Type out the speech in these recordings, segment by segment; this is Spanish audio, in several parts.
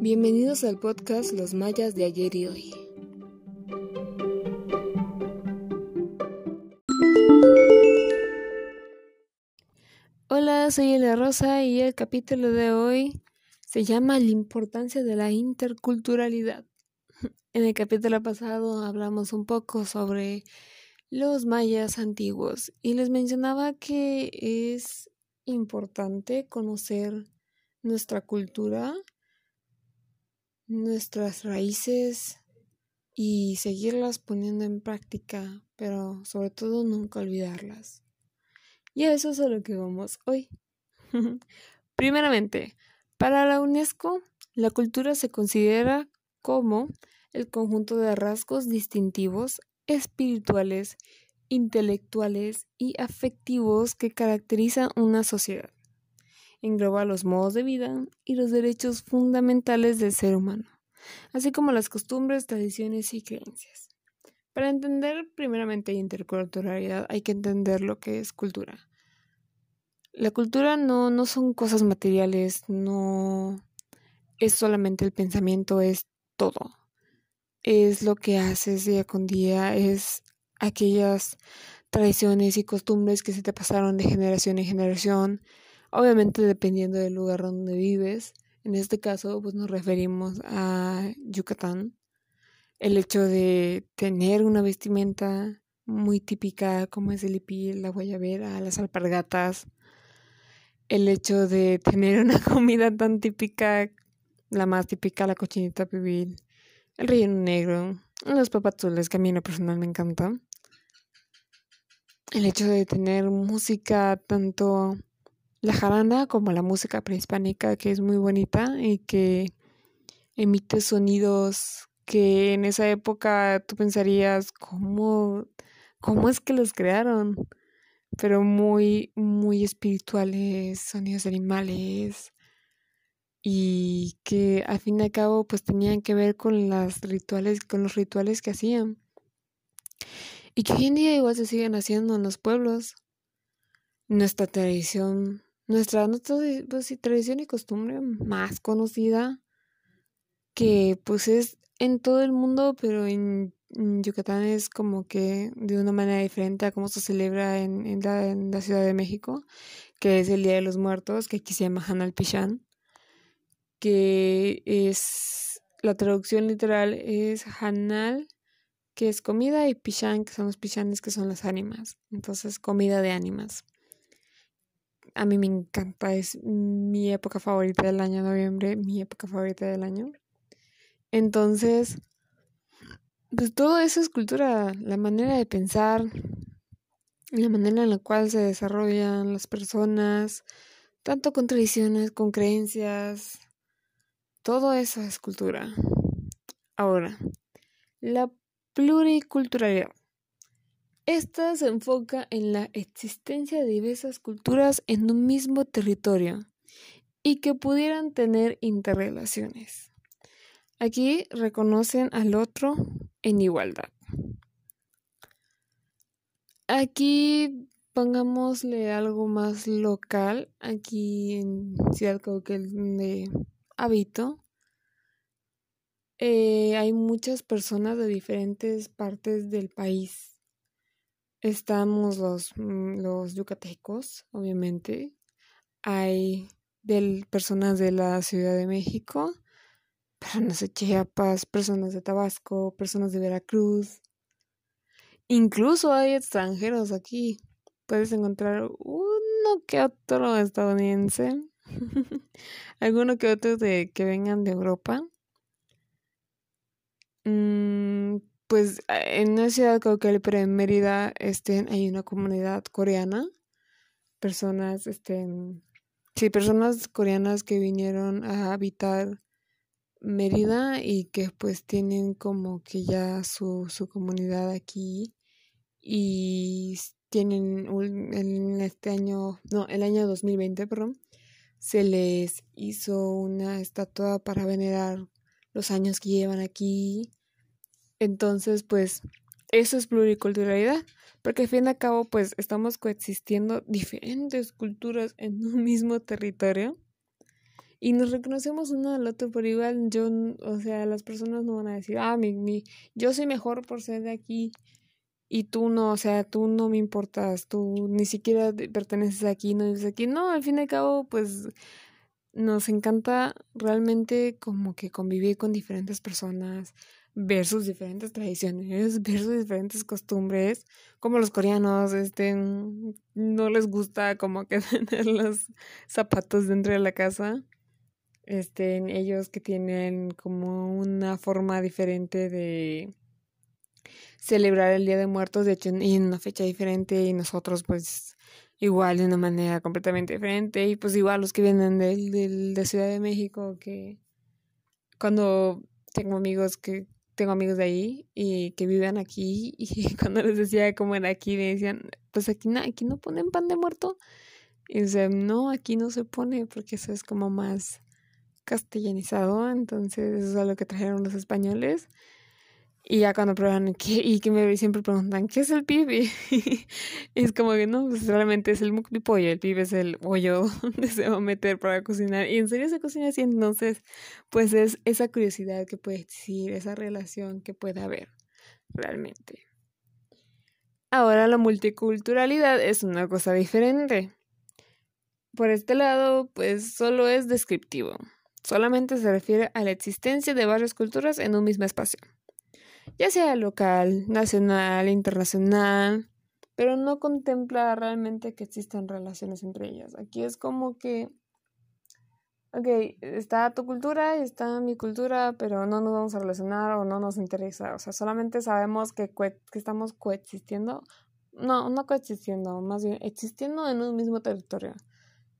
Bienvenidos al podcast Los Mayas de ayer y hoy. Hola, soy Elia Rosa y el capítulo de hoy se llama La importancia de la interculturalidad. En el capítulo pasado hablamos un poco sobre los mayas antiguos y les mencionaba que es importante conocer nuestra cultura, nuestras raíces y seguirlas poniendo en práctica, pero sobre todo nunca olvidarlas. Y a eso es a lo que vamos hoy. Primeramente, para la UNESCO, la cultura se considera como el conjunto de rasgos distintivos, espirituales, intelectuales y afectivos que caracterizan una sociedad. Engloba los modos de vida y los derechos fundamentales del ser humano, así como las costumbres, tradiciones y creencias. Para entender primeramente interculturalidad hay que entender lo que es cultura. La cultura no, no son cosas materiales, no es solamente el pensamiento, es todo. Es lo que haces día con día, es aquellas tradiciones y costumbres que se te pasaron de generación en generación, obviamente dependiendo del lugar donde vives. En este caso, pues nos referimos a Yucatán. El hecho de tener una vestimenta muy típica como es el hipil, la guayabera, las alpargatas. El hecho de tener una comida tan típica, la más típica, la cochinita pibil, el relleno negro, los papazules que a mí en personal me encanta el hecho de tener música tanto la jarana como la música prehispánica que es muy bonita y que emite sonidos que en esa época tú pensarías cómo cómo es que los crearon pero muy muy espirituales sonidos animales y que al fin y al cabo pues tenían que ver con las rituales con los rituales que hacían y que hoy en día igual se siguen haciendo en los pueblos. Nuestra tradición, nuestra, pues, tradición y costumbre más conocida, que pues es en todo el mundo, pero en, Yucatán es como que de una manera diferente a cómo se celebra en, la, Ciudad de México, que es el Día de los Muertos, que aquí se llama Hanal Pichán, que es la traducción literal es Hanal que es comida, y pichán, que son los pichanes, que son las ánimas. Entonces, comida de ánimas. A mí me encanta, es mi época favorita del año, noviembre, mi época favorita del año. Entonces, pues todo eso es cultura, la manera de pensar, la manera en la cual se desarrollan las personas, tanto con tradiciones, con creencias, todo eso es cultura. Ahora, la pluriculturalidad. Esta se enfoca en la existencia de diversas culturas en un mismo territorio y que pudieran tener interrelaciones. Aquí reconocen al otro en igualdad. Aquí pongámosle algo más local, aquí en Ciudad Cauquel donde habito, eh, hay muchas personas de diferentes partes del país. Estamos los, mm, los yucatecos, obviamente. Hay personas de la Ciudad de México, personas de Chiapas, personas de Tabasco, personas de Veracruz. Incluso hay extranjeros aquí. Puedes encontrar uno que otro estadounidense, alguno que otro de que vengan de Europa Mm, pues en una ciudad Cauquel, pero en Mérida, este, hay una comunidad coreana, personas, este, sí, personas coreanas que vinieron a habitar Mérida y que pues tienen como que ya su, su comunidad aquí y tienen en este año, no, el año 2020, perdón, se les hizo una estatua para venerar los años que llevan aquí entonces, pues, eso es pluriculturalidad, porque al fin y al cabo, pues, estamos coexistiendo diferentes culturas en un mismo territorio y nos reconocemos uno al otro por igual. Yo, o sea, las personas no van a decir, ah, mi, mi, yo soy mejor por ser de aquí y tú no, o sea, tú no me importas, tú ni siquiera perteneces aquí, no vives aquí. No, al fin y al cabo, pues nos encanta realmente como que convivir con diferentes personas, ver sus diferentes tradiciones, ver sus diferentes costumbres, como los coreanos, este, no les gusta como que tener los zapatos dentro de la casa, este, ellos que tienen como una forma diferente de celebrar el Día de Muertos, de hecho, en una fecha diferente y nosotros pues igual de una manera completamente diferente. Y pues igual los que vienen del, del, de Ciudad de México que cuando tengo amigos que tengo amigos de ahí y que viven aquí y cuando les decía cómo era aquí me decían pues aquí no, aquí no ponen pan de muerto y dicen no aquí no se pone porque eso es como más castellanizado entonces eso es lo que trajeron los españoles y ya cuando prueban, ¿qué? y que me siempre preguntan, ¿qué es el pibe? es como que no, pues realmente es el pollo, el pibe es el pollo donde se va a meter para cocinar. Y en serio se cocina así, entonces, pues es esa curiosidad que puede existir, esa relación que puede haber realmente. Ahora la multiculturalidad es una cosa diferente. Por este lado, pues solo es descriptivo. Solamente se refiere a la existencia de varias culturas en un mismo espacio ya sea local, nacional, internacional, pero no contempla realmente que existan relaciones entre ellas. Aquí es como que, ok, está tu cultura y está mi cultura, pero no nos vamos a relacionar o no nos interesa. O sea, solamente sabemos que, que estamos coexistiendo. No, no coexistiendo, más bien existiendo en un mismo territorio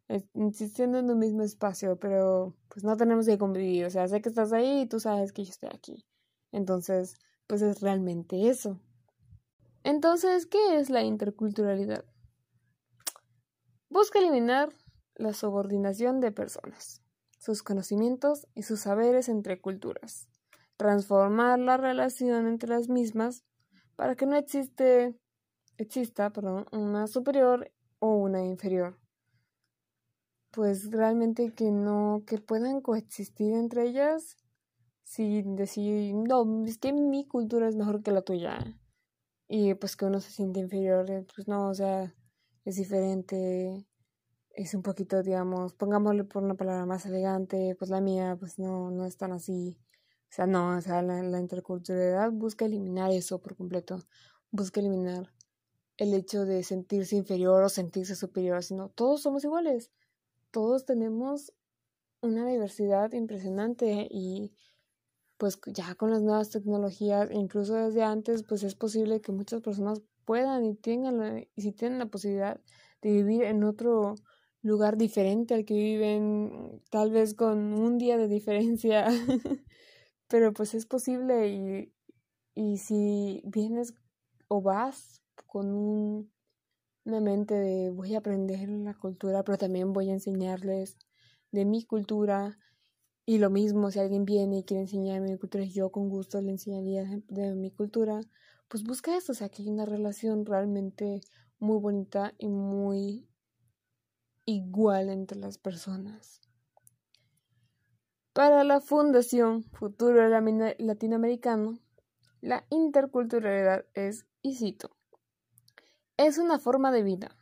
existiendo en un mismo espacio, pero pues no tenemos que convivir. O sea, sé que estás ahí y tú sabes que yo estoy aquí. Entonces, pues es realmente eso. Entonces, ¿qué es la interculturalidad? Busca eliminar la subordinación de personas, sus conocimientos y sus saberes entre culturas, transformar la relación entre las mismas para que no existe, exista perdón, una superior o una inferior. Pues realmente que no, que puedan coexistir entre ellas sin decir, no, es que mi cultura es mejor que la tuya. Y pues que uno se siente inferior, pues no, o sea, es diferente, es un poquito, digamos, pongámosle por una palabra más elegante, pues la mía, pues no, no es tan así. O sea, no, o sea, la interculturalidad busca eliminar eso por completo, busca eliminar el hecho de sentirse inferior o sentirse superior, sino todos somos iguales, todos tenemos una diversidad impresionante y pues ya con las nuevas tecnologías, incluso desde antes, pues es posible que muchas personas puedan y tengan y si tienen la posibilidad de vivir en otro lugar diferente al que viven, tal vez con un día de diferencia, pero pues es posible y, y si vienes o vas con un, una mente de voy a aprender la cultura, pero también voy a enseñarles de mi cultura, y lo mismo, si alguien viene y quiere enseñarme mi cultura, yo con gusto le enseñaría de, mi cultura, pues busca eso, o sea, que hay una relación realmente muy bonita y muy igual entre las personas. Para la Fundación Futuro Latinoamericano, la interculturalidad es, y cito, es una forma de vida,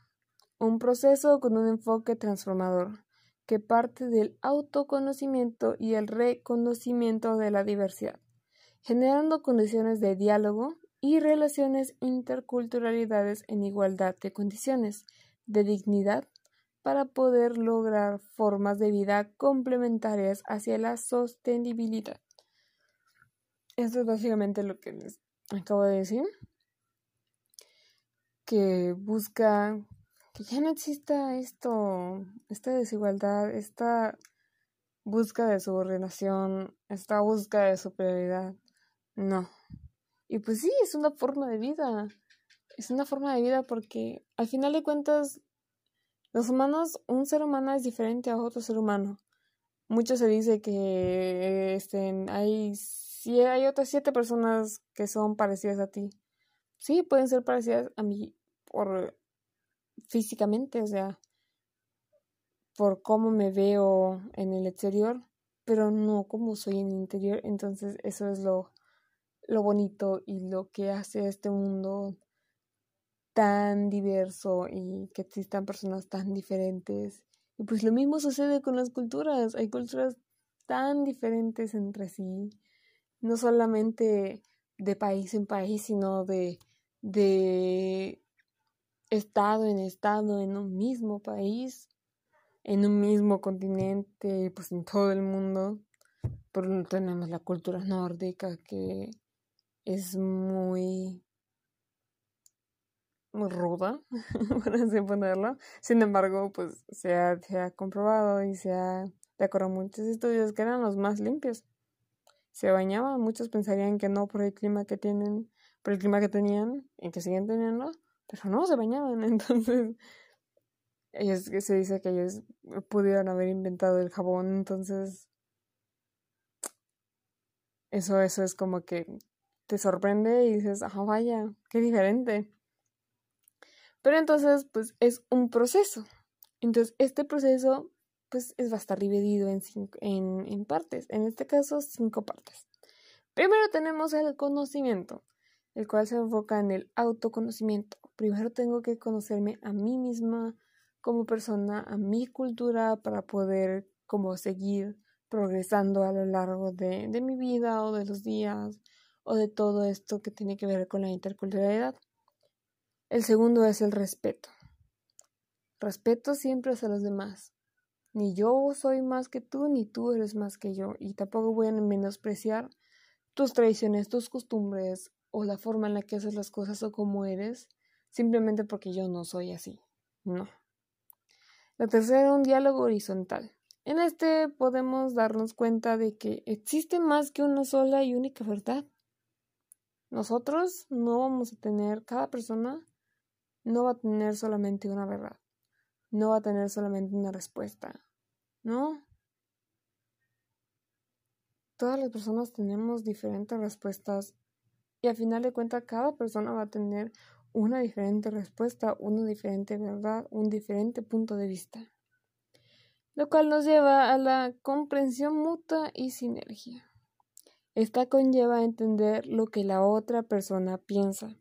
un proceso con un enfoque transformador que parte del autoconocimiento y el reconocimiento de la diversidad, generando condiciones de diálogo y relaciones interculturalidades en igualdad de condiciones, de dignidad, para poder lograr formas de vida complementarias hacia la sostenibilidad. Esto es básicamente lo que les acabo de decir, que busca que ya no exista esto, esta desigualdad, esta búsqueda de subordinación, esta búsqueda de superioridad. No. Y pues sí, es una forma de vida. Es una forma de vida porque al final de cuentas, los humanos, un ser humano es diferente a otro ser humano. Mucho se dice que este, hay, hay otras siete personas que son parecidas a ti. Sí, pueden ser parecidas a mí por físicamente, o sea, por cómo me veo en el exterior, pero no como soy en el interior. Entonces eso es lo, lo bonito y lo que hace este mundo tan diverso y que existan personas tan diferentes. Y pues lo mismo sucede con las culturas. Hay culturas tan diferentes entre sí. No solamente de país en país, sino de, de estado en estado, en un mismo país, en un mismo continente, pues en todo el mundo. Por lo tenemos la cultura nórdica que es muy muy ruda, por así ponerlo. Sin embargo, pues se ha, se ha comprobado y se ha, de acuerdo a muchos estudios, que eran los más limpios. Se bañaban, muchos pensarían que no por el clima que tienen, por el clima que tenían y que siguen teniendo, pero no, se bañaban. Entonces, ellos, se dice que ellos pudieron haber inventado el jabón, entonces eso, eso es como que te sorprende y dices, ah, vaya, qué diferente. Pero entonces, pues es un proceso. Entonces, este proceso, pues, es, va a estar dividido en, cinco, en, en partes. En este caso, cinco partes. Primero tenemos el conocimiento, el cual se enfoca en el autoconocimiento. Primero tengo que conocerme a mí misma como persona, a mi cultura, para poder como seguir progresando a lo largo de, de mi vida o de los días o de todo esto que tiene que ver con la interculturalidad. El segundo es el respeto. Respeto siempre hacia los demás. Ni yo soy más que tú, ni tú eres más que yo. Y tampoco voy a menospreciar tus tradiciones, tus costumbres o la forma en la que haces las cosas o cómo eres, simplemente porque yo no soy así. No. La tercera, un diálogo horizontal. En este podemos darnos cuenta de que existe más que una sola y única verdad. Nosotros no vamos a tener, cada persona no va a tener solamente una verdad, no va a tener solamente una respuesta, ¿no? Todas las personas tenemos diferentes respuestas y al final de cuentas cada persona va a tener una diferente respuesta, una diferente verdad, un diferente punto de vista, lo cual nos lleva a la comprensión mutua y sinergia. Esta conlleva entender lo que la otra persona piensa,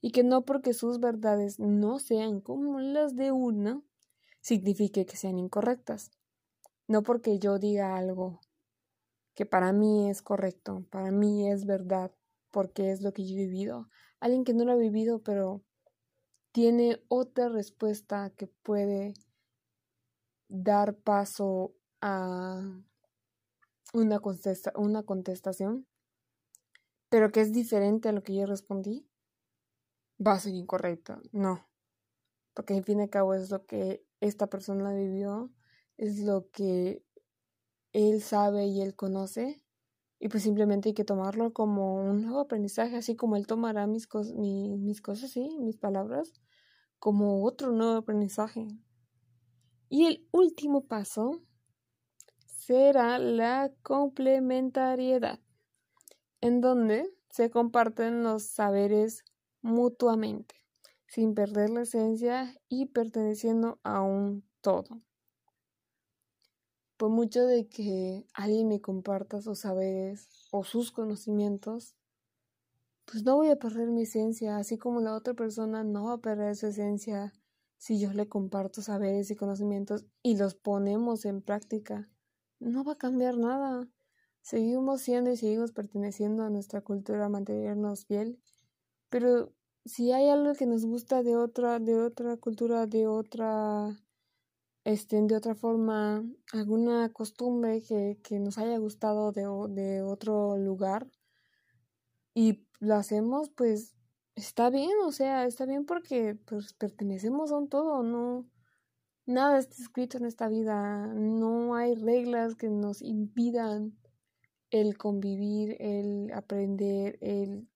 y que no porque sus verdades no sean como las de una, signifique que sean incorrectas. No porque yo diga algo que para mí es correcto, para mí es verdad, porque es lo que yo he vivido. Alguien que no lo ha vivido, pero tiene otra respuesta que puede dar paso a una, contesta una contestación, pero que es diferente a lo que yo respondí, va a ser incorrecta. No. Porque en fin y al cabo es lo que esta persona vivió, es lo que él sabe y él conoce. Y pues simplemente hay que tomarlo como un nuevo aprendizaje, así como él tomará mis, mis cosas, sí, mis palabras, como otro nuevo aprendizaje. Y el último paso será la complementariedad, en donde se comparten los saberes mutuamente, sin perder la esencia y perteneciendo a un todo. Por mucho de que alguien me comparta sus saberes o sus conocimientos, pues no voy a perder mi esencia, así como la otra persona no va a perder su esencia si yo le comparto saberes y conocimientos y los ponemos en práctica. No va a cambiar nada. Seguimos siendo y seguimos perteneciendo a nuestra cultura, mantenernos fiel, pero si hay algo que nos gusta de otra, de otra cultura, de otra, este, de otra forma, alguna costumbre que, que nos haya gustado de, de otro lugar y lo hacemos, pues está bien, o sea, está bien porque pues pertenecemos a un todo, no nada está escrito en esta vida, no hay reglas que nos impidan el convivir, el aprender, el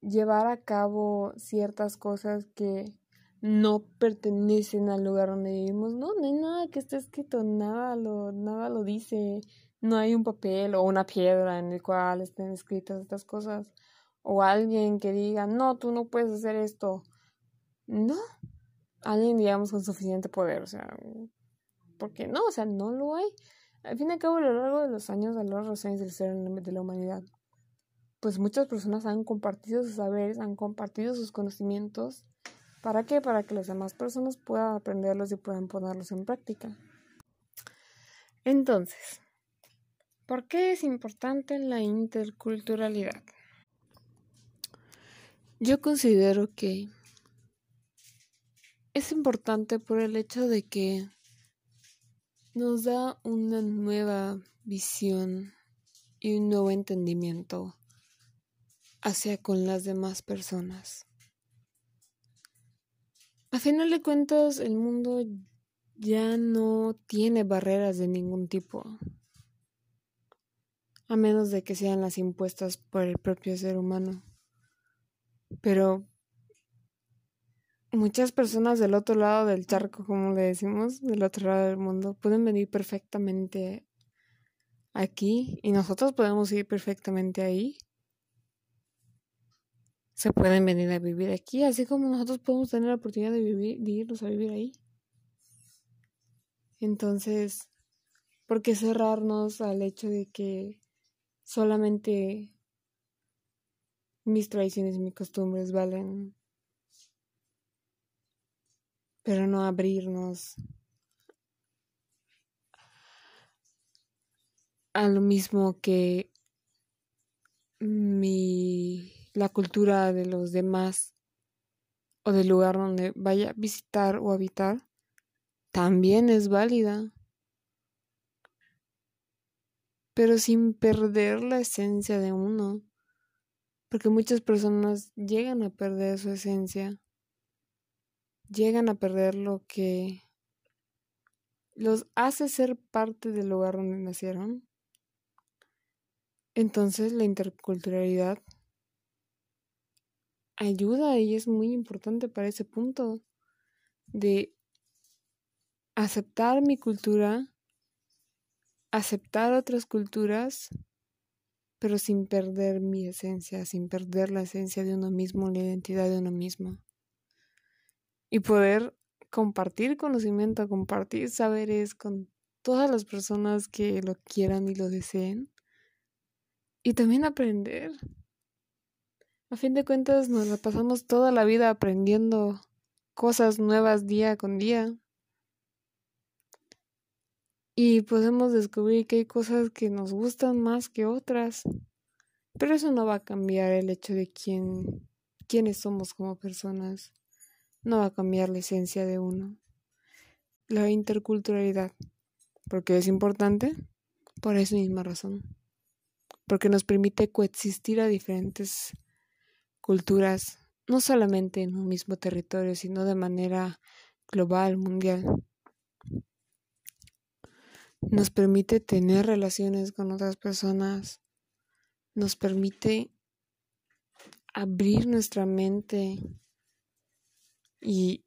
llevar a cabo ciertas cosas que no pertenecen al lugar donde vivimos. No, no hay nada que esté escrito, nada lo, nada lo dice. No hay un papel o una piedra en el cual estén escritas estas cosas. O alguien que diga, no, tú no puedes hacer esto. No, alguien, digamos, con suficiente poder, o sea, porque no, o sea, no lo hay. Al fin y al cabo, a lo largo de los años, a lo largo de los años de la de la humanidad, pues muchas personas han compartido sus saberes, han compartido sus conocimientos. ¿Para qué? Para que las demás personas puedan aprenderlos y puedan ponerlos en práctica. Entonces, ¿por qué es importante la interculturalidad? Yo considero que es importante por el hecho de que nos da una nueva visión y un nuevo entendimiento hacia con las demás personas. A final de cuentas, el mundo ya no tiene barreras de ningún tipo, a menos de que sean las impuestas por el propio ser humano. Pero muchas personas del otro lado del charco, como le decimos, del otro lado del mundo, pueden venir perfectamente aquí y nosotros podemos ir perfectamente ahí. Se pueden venir a vivir aquí, así como nosotros podemos tener la oportunidad de vivir, de irnos a vivir ahí. Entonces, ¿por qué cerrarnos al hecho de que solamente mis tradiciones y mis costumbres valen pero no abrirnos a lo mismo que mi la cultura de los demás o del lugar donde vaya a visitar o habitar también es válida pero sin perder la esencia de uno porque muchas personas llegan a perder su esencia llegan a perder lo que los hace ser parte del lugar donde nacieron. Entonces la interculturalidad ayuda y es muy importante para ese punto de aceptar mi cultura, aceptar otras culturas, pero sin perder mi esencia, sin perder la esencia de uno mismo, la identidad de uno mismo y poder compartir conocimiento, compartir saberes con todas las personas que lo quieran y lo deseen. Y también aprender. A fin de cuentas nos la pasamos toda la vida aprendiendo cosas nuevas día con día. Y podemos descubrir que hay cosas que nos gustan más que otras. Pero eso no va a cambiar el hecho de quién, quiénes somos como personas no va a cambiar la esencia de uno. La interculturalidad, porque es importante por esa misma razón, porque nos permite coexistir a diferentes culturas, no solamente en un mismo territorio, sino de manera global, mundial. Nos permite tener relaciones con otras personas, nos permite abrir nuestra mente y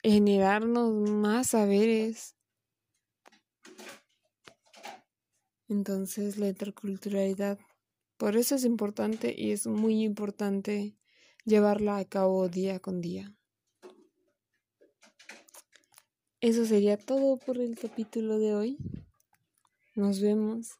generarnos más saberes. Entonces la interculturalidad, por eso es importante y es muy importante llevarla a cabo día con día. Eso sería todo por el capítulo de hoy. Nos vemos.